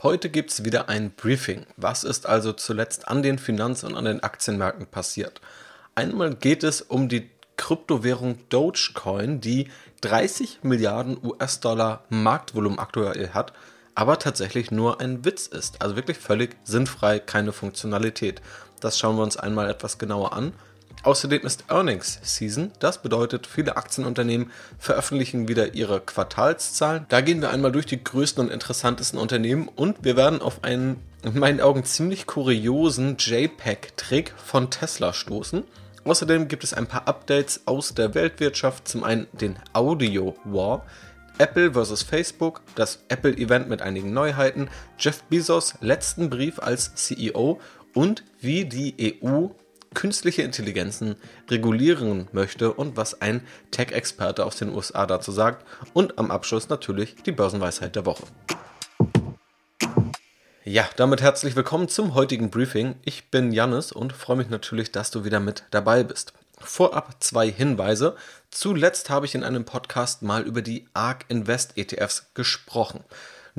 Heute gibt es wieder ein Briefing. Was ist also zuletzt an den Finanz- und an den Aktienmärkten passiert? Einmal geht es um die Kryptowährung Dogecoin, die 30 Milliarden US-Dollar Marktvolumen aktuell hat, aber tatsächlich nur ein Witz ist. Also wirklich völlig sinnfrei, keine Funktionalität. Das schauen wir uns einmal etwas genauer an. Außerdem ist Earnings Season. Das bedeutet, viele Aktienunternehmen veröffentlichen wieder ihre Quartalszahlen. Da gehen wir einmal durch die größten und interessantesten Unternehmen und wir werden auf einen in meinen Augen ziemlich kuriosen JPEG-Trick von Tesla stoßen. Außerdem gibt es ein paar Updates aus der Weltwirtschaft. Zum einen den Audio War. Apple vs. Facebook, das Apple-Event mit einigen Neuheiten, Jeff Bezos letzten Brief als CEO und wie die EU künstliche Intelligenzen regulieren möchte und was ein Tech-Experte aus den USA dazu sagt. Und am Abschluss natürlich die Börsenweisheit der Woche. Ja, damit herzlich willkommen zum heutigen Briefing. Ich bin Jannis und freue mich natürlich, dass du wieder mit dabei bist. Vorab zwei Hinweise. Zuletzt habe ich in einem Podcast mal über die ARK Invest ETFs gesprochen.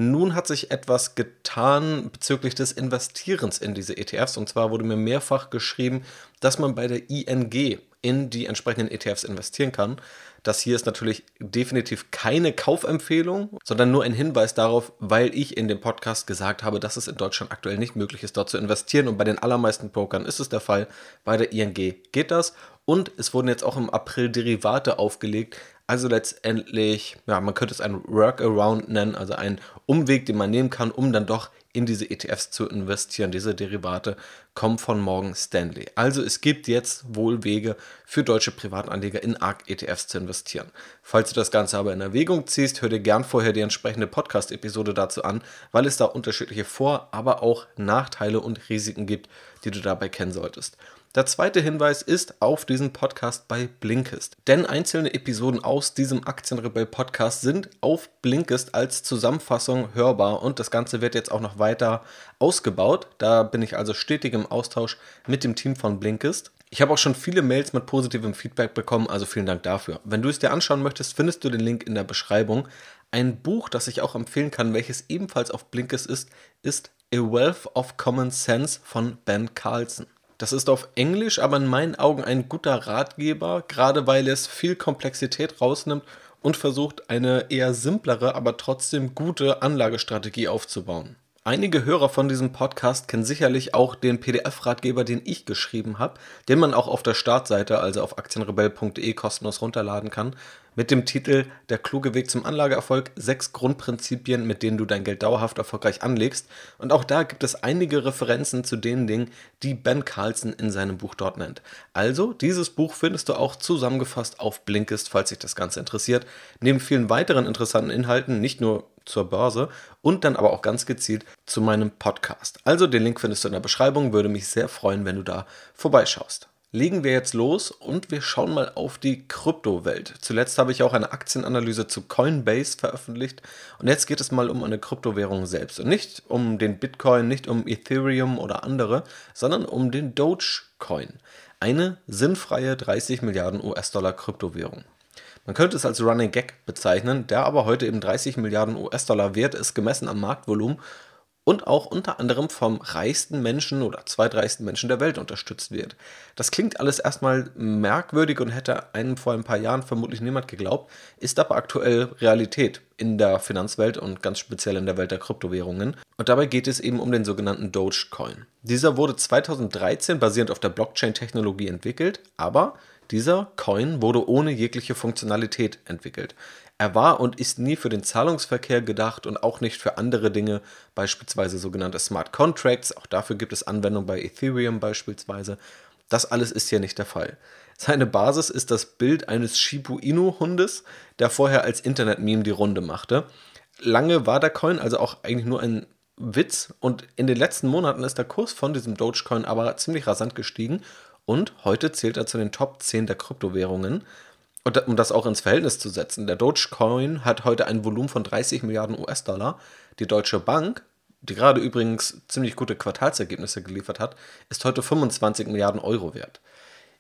Nun hat sich etwas getan bezüglich des Investierens in diese ETFs. Und zwar wurde mir mehrfach geschrieben, dass man bei der ING in die entsprechenden ETFs investieren kann. Das hier ist natürlich definitiv keine Kaufempfehlung, sondern nur ein Hinweis darauf, weil ich in dem Podcast gesagt habe, dass es in Deutschland aktuell nicht möglich ist, dort zu investieren. Und bei den allermeisten Brokern ist es der Fall. Bei der ING geht das. Und es wurden jetzt auch im April Derivate aufgelegt. Also letztendlich, ja, man könnte es ein Workaround nennen, also ein Umweg, den man nehmen kann, um dann doch in diese ETFs zu investieren. Diese Derivate kommen von Morgan Stanley. Also es gibt jetzt wohl Wege für deutsche Privatanleger in ARK-ETFs zu investieren. Falls du das Ganze aber in Erwägung ziehst, hör dir gern vorher die entsprechende Podcast-Episode dazu an, weil es da unterschiedliche Vor-, aber auch Nachteile und Risiken gibt, die du dabei kennen solltest. Der zweite Hinweis ist auf diesen Podcast bei Blinkist. Denn einzelne Episoden aus diesem Aktienrebell Podcast sind auf Blinkist als Zusammenfassung hörbar und das Ganze wird jetzt auch noch weiter ausgebaut. Da bin ich also stetig im Austausch mit dem Team von Blinkist. Ich habe auch schon viele Mails mit positivem Feedback bekommen, also vielen Dank dafür. Wenn du es dir anschauen möchtest, findest du den Link in der Beschreibung. Ein Buch, das ich auch empfehlen kann, welches ebenfalls auf Blinkist ist, ist A Wealth of Common Sense von Ben Carlson. Das ist auf Englisch aber in meinen Augen ein guter Ratgeber, gerade weil es viel Komplexität rausnimmt und versucht, eine eher simplere, aber trotzdem gute Anlagestrategie aufzubauen. Einige Hörer von diesem Podcast kennen sicherlich auch den PDF-Ratgeber, den ich geschrieben habe, den man auch auf der Startseite, also auf aktienrebell.de, kostenlos runterladen kann mit dem Titel Der kluge Weg zum Anlageerfolg, sechs Grundprinzipien, mit denen du dein Geld dauerhaft erfolgreich anlegst. Und auch da gibt es einige Referenzen zu den Dingen, die Ben Carlson in seinem Buch dort nennt. Also, dieses Buch findest du auch zusammengefasst auf Blinkist, falls dich das Ganze interessiert. Neben vielen weiteren interessanten Inhalten, nicht nur zur Börse und dann aber auch ganz gezielt zu meinem Podcast. Also den Link findest du in der Beschreibung, würde mich sehr freuen, wenn du da vorbeischaust legen wir jetzt los und wir schauen mal auf die Kryptowelt. Zuletzt habe ich auch eine Aktienanalyse zu Coinbase veröffentlicht und jetzt geht es mal um eine Kryptowährung selbst und nicht um den Bitcoin, nicht um Ethereum oder andere, sondern um den Dogecoin. Eine sinnfreie 30 Milliarden US-Dollar Kryptowährung. Man könnte es als Running Gag bezeichnen, der aber heute eben 30 Milliarden US-Dollar wert ist, gemessen am Marktvolumen und auch unter anderem vom reichsten Menschen oder zweitreichsten Menschen der Welt unterstützt wird. Das klingt alles erstmal merkwürdig und hätte einem vor ein paar Jahren vermutlich niemand geglaubt, ist aber aktuell Realität in der Finanzwelt und ganz speziell in der Welt der Kryptowährungen. Und dabei geht es eben um den sogenannten Dogecoin. Dieser wurde 2013 basierend auf der Blockchain-Technologie entwickelt, aber dieser Coin wurde ohne jegliche Funktionalität entwickelt. Er war und ist nie für den Zahlungsverkehr gedacht und auch nicht für andere Dinge, beispielsweise sogenannte Smart Contracts. Auch dafür gibt es Anwendungen bei Ethereum beispielsweise. Das alles ist hier nicht der Fall. Seine Basis ist das Bild eines Shibu Inu-Hundes, der vorher als Internet-Meme die Runde machte. Lange war der Coin also auch eigentlich nur ein Witz und in den letzten Monaten ist der Kurs von diesem Dogecoin aber ziemlich rasant gestiegen und heute zählt er zu den Top 10 der Kryptowährungen. Und um das auch ins Verhältnis zu setzen, der Dogecoin hat heute ein Volumen von 30 Milliarden US-Dollar. Die Deutsche Bank, die gerade übrigens ziemlich gute Quartalsergebnisse geliefert hat, ist heute 25 Milliarden Euro wert.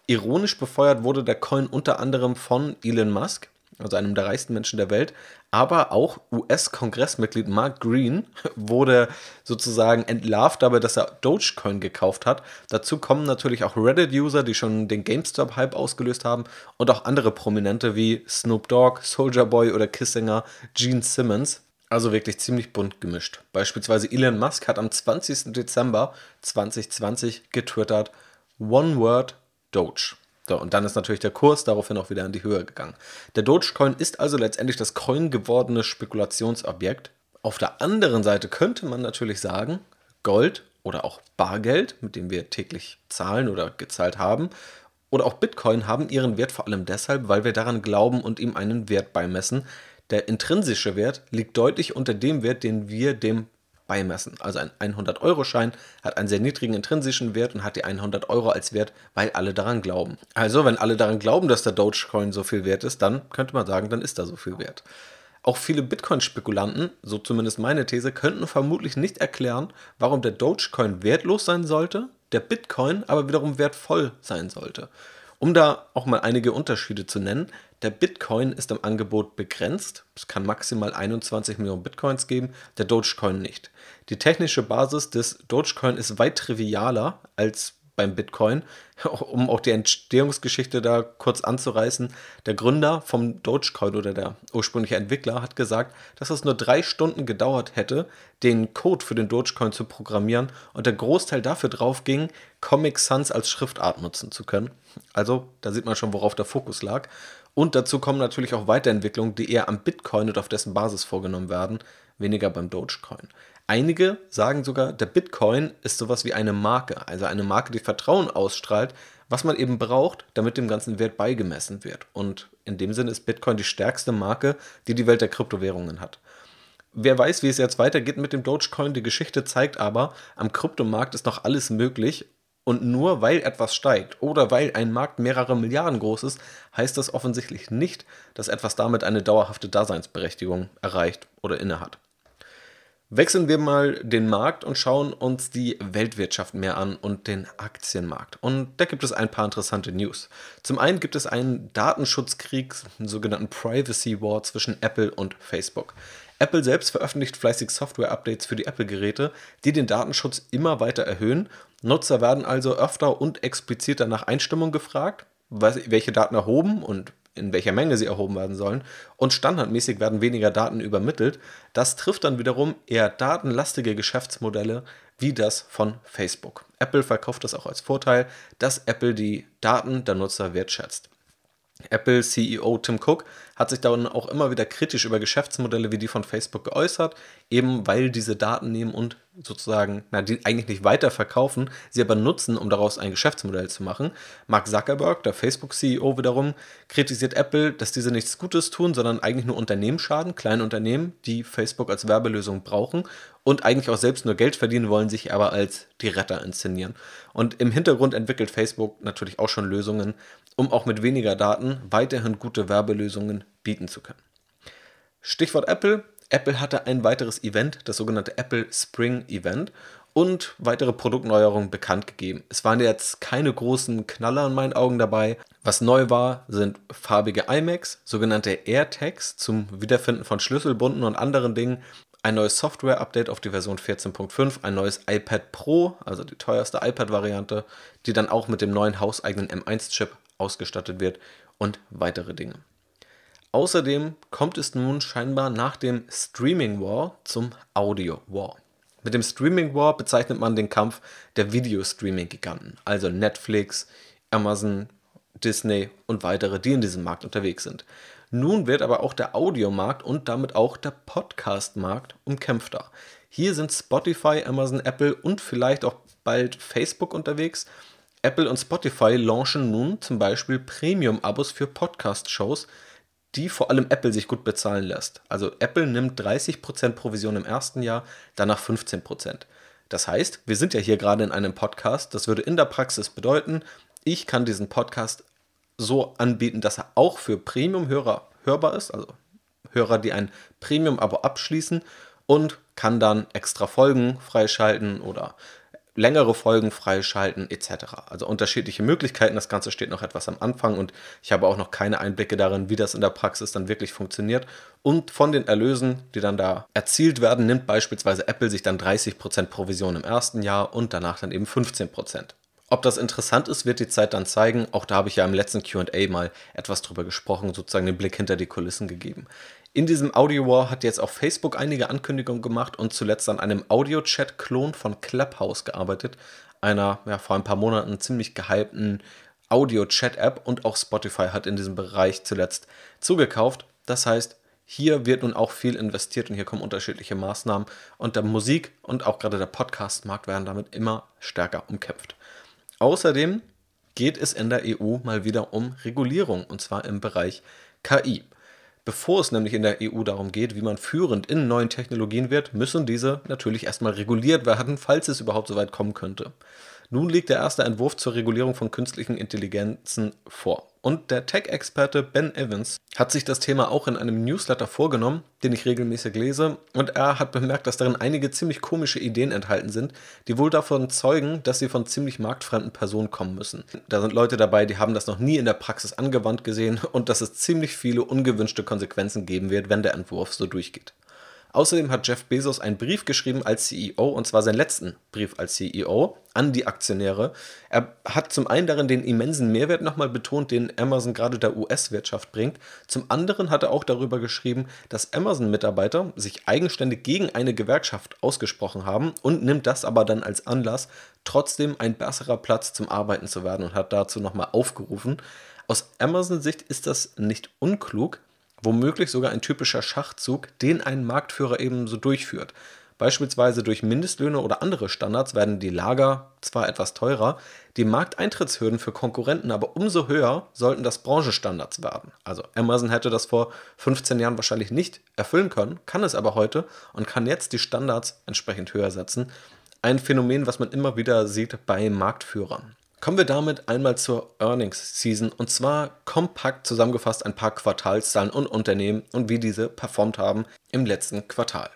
Ironisch befeuert wurde der Coin unter anderem von Elon Musk. Also einem der reichsten Menschen der Welt, aber auch US-Kongressmitglied Mark Green wurde sozusagen entlarvt dabei, dass er Dogecoin gekauft hat. Dazu kommen natürlich auch Reddit-User, die schon den GameStop-Hype ausgelöst haben und auch andere Prominente wie Snoop Dogg, Soldier Boy oder Kissinger Gene Simmons. Also wirklich ziemlich bunt gemischt. Beispielsweise Elon Musk hat am 20. Dezember 2020 getwittert One Word Doge. So, und dann ist natürlich der Kurs daraufhin auch wieder in die Höhe gegangen. Der Dogecoin ist also letztendlich das Coin gewordene Spekulationsobjekt. Auf der anderen Seite könnte man natürlich sagen, Gold oder auch Bargeld, mit dem wir täglich zahlen oder gezahlt haben, oder auch Bitcoin haben ihren Wert vor allem deshalb, weil wir daran glauben und ihm einen Wert beimessen. Der intrinsische Wert liegt deutlich unter dem Wert, den wir dem beimessen. Also ein 100-Euro-Schein hat einen sehr niedrigen intrinsischen Wert und hat die 100 Euro als Wert, weil alle daran glauben. Also, wenn alle daran glauben, dass der Dogecoin so viel wert ist, dann könnte man sagen, dann ist er so viel wert. Auch viele Bitcoin-Spekulanten, so zumindest meine These, könnten vermutlich nicht erklären, warum der Dogecoin wertlos sein sollte, der Bitcoin aber wiederum wertvoll sein sollte. Um da auch mal einige Unterschiede zu nennen, der Bitcoin ist im Angebot begrenzt. Es kann maximal 21 Millionen Bitcoins geben, der Dogecoin nicht. Die technische Basis des Dogecoin ist weit trivialer als beim Bitcoin, um auch die Entstehungsgeschichte da kurz anzureißen. Der Gründer vom Dogecoin oder der ursprüngliche Entwickler hat gesagt, dass es nur drei Stunden gedauert hätte, den Code für den Dogecoin zu programmieren und der Großteil dafür drauf ging, Comic Sans als Schriftart nutzen zu können. Also, da sieht man schon, worauf der Fokus lag. Und dazu kommen natürlich auch Weiterentwicklungen, die eher am Bitcoin und auf dessen Basis vorgenommen werden, weniger beim Dogecoin. Einige sagen sogar, der Bitcoin ist sowas wie eine Marke, also eine Marke, die Vertrauen ausstrahlt, was man eben braucht, damit dem ganzen Wert beigemessen wird. Und in dem Sinne ist Bitcoin die stärkste Marke, die die Welt der Kryptowährungen hat. Wer weiß, wie es jetzt weitergeht mit dem Dogecoin, die Geschichte zeigt aber, am Kryptomarkt ist noch alles möglich und nur weil etwas steigt oder weil ein Markt mehrere Milliarden groß ist, heißt das offensichtlich nicht, dass etwas damit eine dauerhafte Daseinsberechtigung erreicht oder innehat. Wechseln wir mal den Markt und schauen uns die Weltwirtschaft mehr an und den Aktienmarkt. Und da gibt es ein paar interessante News. Zum einen gibt es einen Datenschutzkrieg, einen sogenannten Privacy War zwischen Apple und Facebook. Apple selbst veröffentlicht fleißig Software-Updates für die Apple-Geräte, die den Datenschutz immer weiter erhöhen. Nutzer werden also öfter und expliziter nach Einstimmung gefragt, welche Daten erhoben und in welcher Menge sie erhoben werden sollen. Und standardmäßig werden weniger Daten übermittelt. Das trifft dann wiederum eher datenlastige Geschäftsmodelle wie das von Facebook. Apple verkauft das auch als Vorteil, dass Apple die Daten der Nutzer wertschätzt. Apple CEO Tim Cook hat sich dann auch immer wieder kritisch über Geschäftsmodelle wie die von Facebook geäußert, eben weil diese Daten nehmen und sozusagen, na, die eigentlich nicht weiterverkaufen, sie aber nutzen, um daraus ein Geschäftsmodell zu machen. Mark Zuckerberg, der Facebook-CEO wiederum, kritisiert Apple, dass diese nichts Gutes tun, sondern eigentlich nur Unternehmen schaden, kleine Unternehmen, die Facebook als Werbelösung brauchen und eigentlich auch selbst nur Geld verdienen wollen, sich aber als die Retter inszenieren. Und im Hintergrund entwickelt Facebook natürlich auch schon Lösungen, um auch mit weniger Daten weiterhin gute Werbelösungen bieten zu können. Stichwort Apple. Apple hatte ein weiteres Event, das sogenannte Apple Spring Event und weitere Produktneuerungen bekannt gegeben. Es waren jetzt keine großen Knaller in meinen Augen dabei. Was neu war, sind farbige iMacs, sogenannte AirTags zum Wiederfinden von Schlüsselbunden und anderen Dingen, ein neues Software-Update auf die Version 14.5, ein neues iPad Pro, also die teuerste iPad-Variante, die dann auch mit dem neuen hauseigenen M1-Chip ausgestattet wird und weitere Dinge. Außerdem kommt es nun scheinbar nach dem Streaming War zum Audio War. Mit dem Streaming War bezeichnet man den Kampf der Video-Streaming-Giganten, also Netflix, Amazon, Disney und weitere, die in diesem Markt unterwegs sind. Nun wird aber auch der Audiomarkt und damit auch der Podcast-Markt umkämpfter. Hier sind Spotify, Amazon, Apple und vielleicht auch bald Facebook unterwegs. Apple und Spotify launchen nun zum Beispiel Premium-Abos für Podcast-Shows, die vor allem Apple sich gut bezahlen lässt. Also Apple nimmt 30% Provision im ersten Jahr, danach 15%. Das heißt, wir sind ja hier gerade in einem Podcast. Das würde in der Praxis bedeuten, ich kann diesen Podcast so anbieten, dass er auch für Premium-Hörer hörbar ist, also Hörer, die ein Premium-Abo abschließen und kann dann extra Folgen freischalten oder längere Folgen freischalten etc. Also unterschiedliche Möglichkeiten. Das Ganze steht noch etwas am Anfang und ich habe auch noch keine Einblicke darin, wie das in der Praxis dann wirklich funktioniert. Und von den Erlösen, die dann da erzielt werden, nimmt beispielsweise Apple sich dann 30% Provision im ersten Jahr und danach dann eben 15%. Ob das interessant ist, wird die Zeit dann zeigen. Auch da habe ich ja im letzten QA mal etwas drüber gesprochen, sozusagen den Blick hinter die Kulissen gegeben. In diesem Audio War hat jetzt auch Facebook einige Ankündigungen gemacht und zuletzt an einem Audio-Chat-Klon von Clubhouse gearbeitet, einer ja, vor ein paar Monaten ziemlich gehypten Audio-Chat-App und auch Spotify hat in diesem Bereich zuletzt zugekauft. Das heißt, hier wird nun auch viel investiert und hier kommen unterschiedliche Maßnahmen und der Musik und auch gerade der Podcast-Markt werden damit immer stärker umkämpft. Außerdem geht es in der EU mal wieder um Regulierung und zwar im Bereich KI. Bevor es nämlich in der EU darum geht, wie man führend in neuen Technologien wird, müssen diese natürlich erstmal reguliert werden, falls es überhaupt so weit kommen könnte. Nun liegt der erste Entwurf zur Regulierung von künstlichen Intelligenzen vor. Und der Tech-Experte Ben Evans hat sich das Thema auch in einem Newsletter vorgenommen, den ich regelmäßig lese. Und er hat bemerkt, dass darin einige ziemlich komische Ideen enthalten sind, die wohl davon zeugen, dass sie von ziemlich marktfremden Personen kommen müssen. Da sind Leute dabei, die haben das noch nie in der Praxis angewandt gesehen und dass es ziemlich viele ungewünschte Konsequenzen geben wird, wenn der Entwurf so durchgeht. Außerdem hat Jeff Bezos einen Brief geschrieben als CEO, und zwar seinen letzten Brief als CEO an die Aktionäre. Er hat zum einen darin den immensen Mehrwert nochmal betont, den Amazon gerade der US-Wirtschaft bringt. Zum anderen hat er auch darüber geschrieben, dass Amazon-Mitarbeiter sich eigenständig gegen eine Gewerkschaft ausgesprochen haben und nimmt das aber dann als Anlass, trotzdem ein besserer Platz zum Arbeiten zu werden und hat dazu nochmal aufgerufen. Aus Amazon-Sicht ist das nicht unklug, womöglich sogar ein typischer Schachzug, den ein Marktführer ebenso durchführt. Beispielsweise durch Mindestlöhne oder andere Standards werden die Lager zwar etwas teurer, die Markteintrittshürden für Konkurrenten aber umso höher sollten das Branchenstandards werden. Also Amazon hätte das vor 15 Jahren wahrscheinlich nicht erfüllen können, kann es aber heute und kann jetzt die Standards entsprechend höher setzen. Ein Phänomen, was man immer wieder sieht bei Marktführern. Kommen wir damit einmal zur Earnings Season und zwar kompakt zusammengefasst ein paar Quartalszahlen und Unternehmen und wie diese performt haben im letzten Quartal.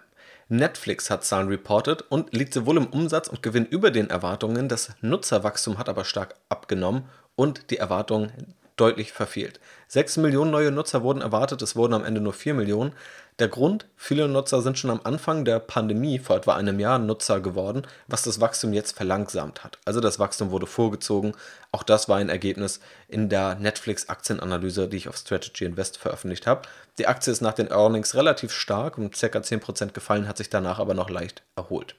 Netflix hat Zahlen reported und liegt sowohl im Umsatz und Gewinn über den Erwartungen, das Nutzerwachstum hat aber stark abgenommen und die Erwartungen deutlich verfehlt. 6 Millionen neue Nutzer wurden erwartet, es wurden am Ende nur 4 Millionen. Der Grund, viele Nutzer sind schon am Anfang der Pandemie vor etwa einem Jahr Nutzer geworden, was das Wachstum jetzt verlangsamt hat. Also das Wachstum wurde vorgezogen. Auch das war ein Ergebnis in der Netflix-Aktienanalyse, die ich auf Strategy Invest veröffentlicht habe. Die Aktie ist nach den Earnings relativ stark, um ca. 10% gefallen, hat sich danach aber noch leicht erholt.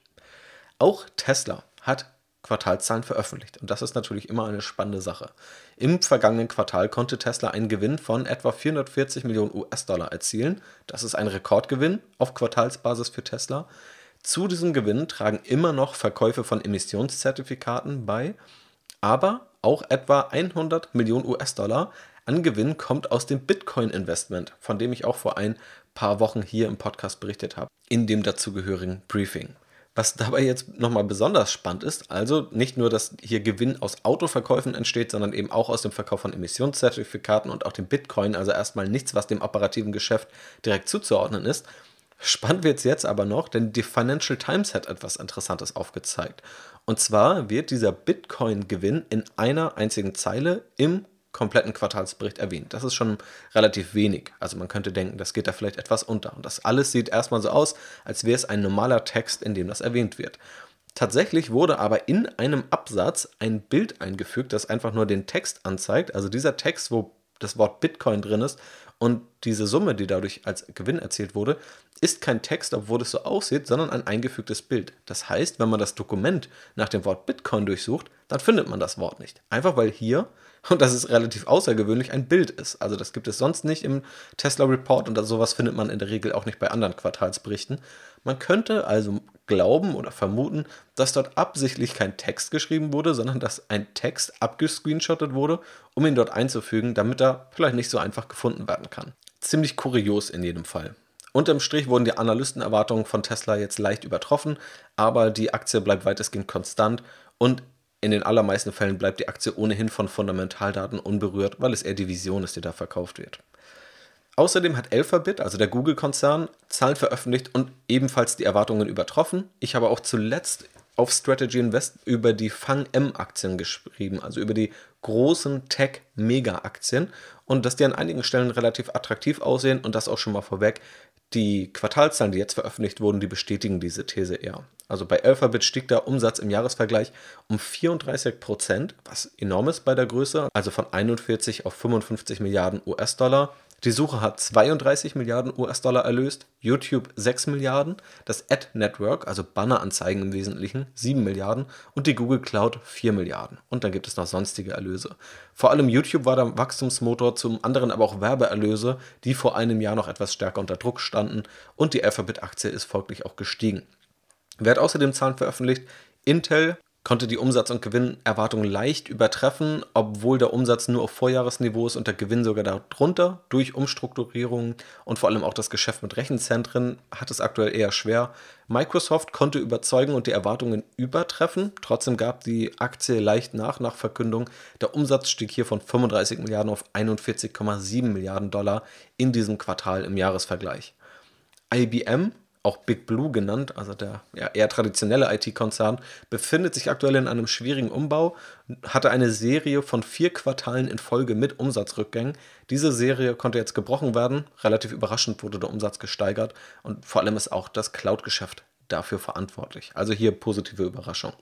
Auch Tesla hat Quartalszahlen veröffentlicht. Und das ist natürlich immer eine spannende Sache. Im vergangenen Quartal konnte Tesla einen Gewinn von etwa 440 Millionen US-Dollar erzielen. Das ist ein Rekordgewinn auf Quartalsbasis für Tesla. Zu diesem Gewinn tragen immer noch Verkäufe von Emissionszertifikaten bei, aber auch etwa 100 Millionen US-Dollar an Gewinn kommt aus dem Bitcoin-Investment, von dem ich auch vor ein paar Wochen hier im Podcast berichtet habe, in dem dazugehörigen Briefing. Was dabei jetzt nochmal besonders spannend ist, also nicht nur, dass hier Gewinn aus Autoverkäufen entsteht, sondern eben auch aus dem Verkauf von Emissionszertifikaten und auch dem Bitcoin, also erstmal nichts, was dem operativen Geschäft direkt zuzuordnen ist. Spannend wird es jetzt aber noch, denn die Financial Times hat etwas Interessantes aufgezeigt. Und zwar wird dieser Bitcoin-Gewinn in einer einzigen Zeile im kompletten Quartalsbericht erwähnt. Das ist schon relativ wenig. Also man könnte denken, das geht da vielleicht etwas unter. Und das alles sieht erstmal so aus, als wäre es ein normaler Text, in dem das erwähnt wird. Tatsächlich wurde aber in einem Absatz ein Bild eingefügt, das einfach nur den Text anzeigt. Also dieser Text, wo das Wort Bitcoin drin ist und diese Summe, die dadurch als Gewinn erzielt wurde, ist kein Text, obwohl es so aussieht, sondern ein eingefügtes Bild. Das heißt, wenn man das Dokument nach dem Wort Bitcoin durchsucht, dann findet man das Wort nicht. Einfach weil hier und das ist relativ außergewöhnlich, ein Bild ist. Also das gibt es sonst nicht im Tesla Report und sowas findet man in der Regel auch nicht bei anderen Quartalsberichten. Man könnte also glauben oder vermuten, dass dort absichtlich kein Text geschrieben wurde, sondern dass ein Text abgescreenshottet wurde, um ihn dort einzufügen, damit er vielleicht nicht so einfach gefunden werden kann. Ziemlich kurios in jedem Fall. Unterm Strich wurden die Analystenerwartungen von Tesla jetzt leicht übertroffen, aber die Aktie bleibt weitestgehend konstant und in den allermeisten Fällen bleibt die Aktie ohnehin von Fundamentaldaten unberührt, weil es eher die Vision ist, die da verkauft wird. Außerdem hat Alphabet, also der Google-Konzern, Zahlen veröffentlicht und ebenfalls die Erwartungen übertroffen. Ich habe auch zuletzt auf Strategy Invest über die Fang-M-Aktien geschrieben, also über die großen Tech-Mega-Aktien und dass die an einigen Stellen relativ attraktiv aussehen und das auch schon mal vorweg. Die Quartalzahlen, die jetzt veröffentlicht wurden, die bestätigen diese These eher. Also bei Alphabet stieg der Umsatz im Jahresvergleich um 34 Prozent, was enorm ist bei der Größe, also von 41 auf 55 Milliarden US-Dollar. Die Suche hat 32 Milliarden US-Dollar erlöst, YouTube 6 Milliarden, das Ad Network, also Banneranzeigen im Wesentlichen, 7 Milliarden und die Google Cloud 4 Milliarden. Und dann gibt es noch sonstige Erlöse. Vor allem YouTube war der Wachstumsmotor, zum anderen aber auch Werbeerlöse, die vor einem Jahr noch etwas stärker unter Druck standen und die Alphabet-Aktie ist folglich auch gestiegen. Wer hat außerdem Zahlen veröffentlicht? Intel konnte die Umsatz- und Gewinnerwartungen leicht übertreffen, obwohl der Umsatz nur auf Vorjahresniveau ist und der Gewinn sogar darunter. Durch Umstrukturierungen und vor allem auch das Geschäft mit Rechenzentren hat es aktuell eher schwer. Microsoft konnte überzeugen und die Erwartungen übertreffen. Trotzdem gab die Aktie leicht nach nach Verkündung. Der Umsatz stieg hier von 35 Milliarden auf 41,7 Milliarden Dollar in diesem Quartal im Jahresvergleich. IBM auch Big Blue genannt, also der ja, eher traditionelle IT-Konzern, befindet sich aktuell in einem schwierigen Umbau, hatte eine Serie von vier Quartalen in Folge mit Umsatzrückgängen. Diese Serie konnte jetzt gebrochen werden, relativ überraschend wurde der Umsatz gesteigert und vor allem ist auch das Cloud-Geschäft dafür verantwortlich. Also hier positive Überraschung.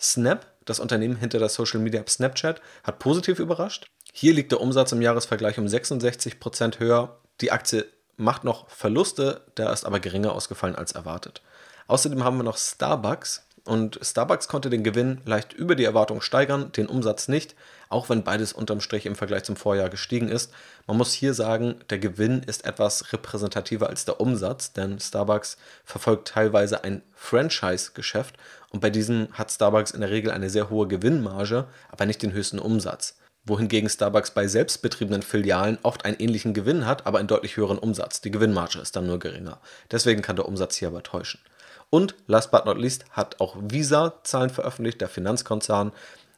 Snap, das Unternehmen hinter der Social Media App Snapchat, hat positiv überrascht. Hier liegt der Umsatz im Jahresvergleich um 66% höher. Die Aktie macht noch Verluste, der ist aber geringer ausgefallen als erwartet. Außerdem haben wir noch Starbucks und Starbucks konnte den Gewinn leicht über die Erwartung steigern, den Umsatz nicht, auch wenn beides unterm Strich im Vergleich zum Vorjahr gestiegen ist. Man muss hier sagen, der Gewinn ist etwas repräsentativer als der Umsatz, denn Starbucks verfolgt teilweise ein Franchise-Geschäft und bei diesem hat Starbucks in der Regel eine sehr hohe Gewinnmarge, aber nicht den höchsten Umsatz wohingegen Starbucks bei selbstbetriebenen Filialen oft einen ähnlichen Gewinn hat, aber einen deutlich höheren Umsatz. Die Gewinnmarge ist dann nur geringer. Deswegen kann der Umsatz hier aber täuschen. Und last but not least hat auch Visa Zahlen veröffentlicht, der Finanzkonzern.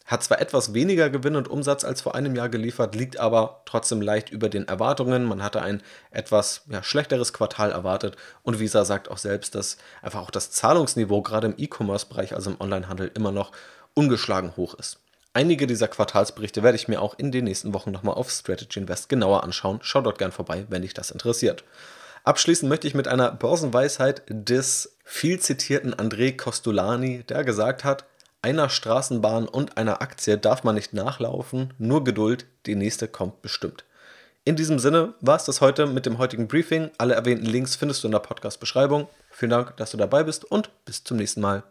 Hat zwar etwas weniger Gewinn und Umsatz als vor einem Jahr geliefert, liegt aber trotzdem leicht über den Erwartungen. Man hatte ein etwas ja, schlechteres Quartal erwartet und Visa sagt auch selbst, dass einfach auch das Zahlungsniveau gerade im E-Commerce-Bereich, also im Onlinehandel, immer noch ungeschlagen hoch ist. Einige dieser Quartalsberichte werde ich mir auch in den nächsten Wochen nochmal auf Strategy Invest genauer anschauen. Schau dort gern vorbei, wenn dich das interessiert. Abschließen möchte ich mit einer Börsenweisheit des viel zitierten André Costolani, der gesagt hat, einer Straßenbahn und einer Aktie darf man nicht nachlaufen, nur Geduld, die nächste kommt bestimmt. In diesem Sinne war es das heute mit dem heutigen Briefing. Alle erwähnten Links findest du in der Podcast-Beschreibung. Vielen Dank, dass du dabei bist und bis zum nächsten Mal.